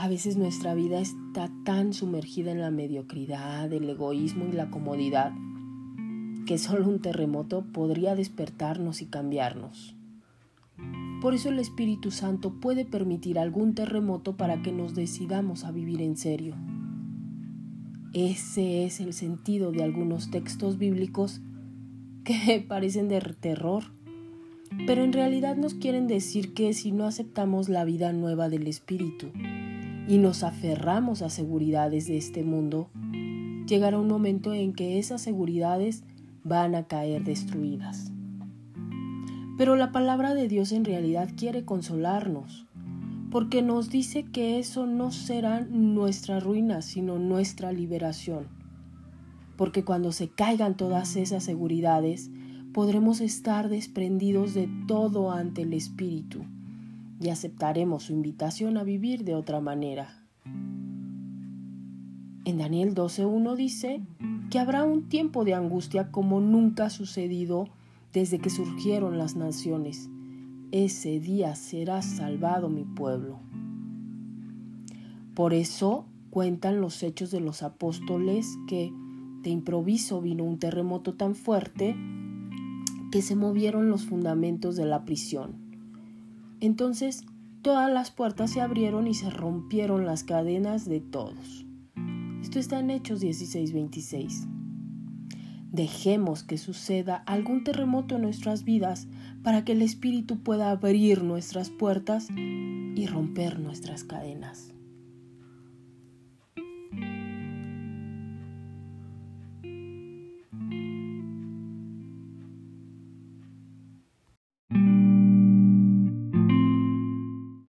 A veces nuestra vida está tan sumergida en la mediocridad, el egoísmo y la comodidad que solo un terremoto podría despertarnos y cambiarnos. Por eso el Espíritu Santo puede permitir algún terremoto para que nos decidamos a vivir en serio. Ese es el sentido de algunos textos bíblicos que parecen de terror, pero en realidad nos quieren decir que si no aceptamos la vida nueva del Espíritu y nos aferramos a seguridades de este mundo, llegará un momento en que esas seguridades van a caer destruidas. Pero la palabra de Dios en realidad quiere consolarnos, porque nos dice que eso no será nuestra ruina, sino nuestra liberación. Porque cuando se caigan todas esas seguridades, podremos estar desprendidos de todo ante el Espíritu y aceptaremos su invitación a vivir de otra manera. En Daniel 12.1 dice que habrá un tiempo de angustia como nunca ha sucedido desde que surgieron las naciones. Ese día será salvado mi pueblo. Por eso cuentan los hechos de los apóstoles que de improviso vino un terremoto tan fuerte que se movieron los fundamentos de la prisión. Entonces todas las puertas se abrieron y se rompieron las cadenas de todos. Esto está en Hechos 16:26. Dejemos que suceda algún terremoto en nuestras vidas para que el Espíritu pueda abrir nuestras puertas y romper nuestras cadenas.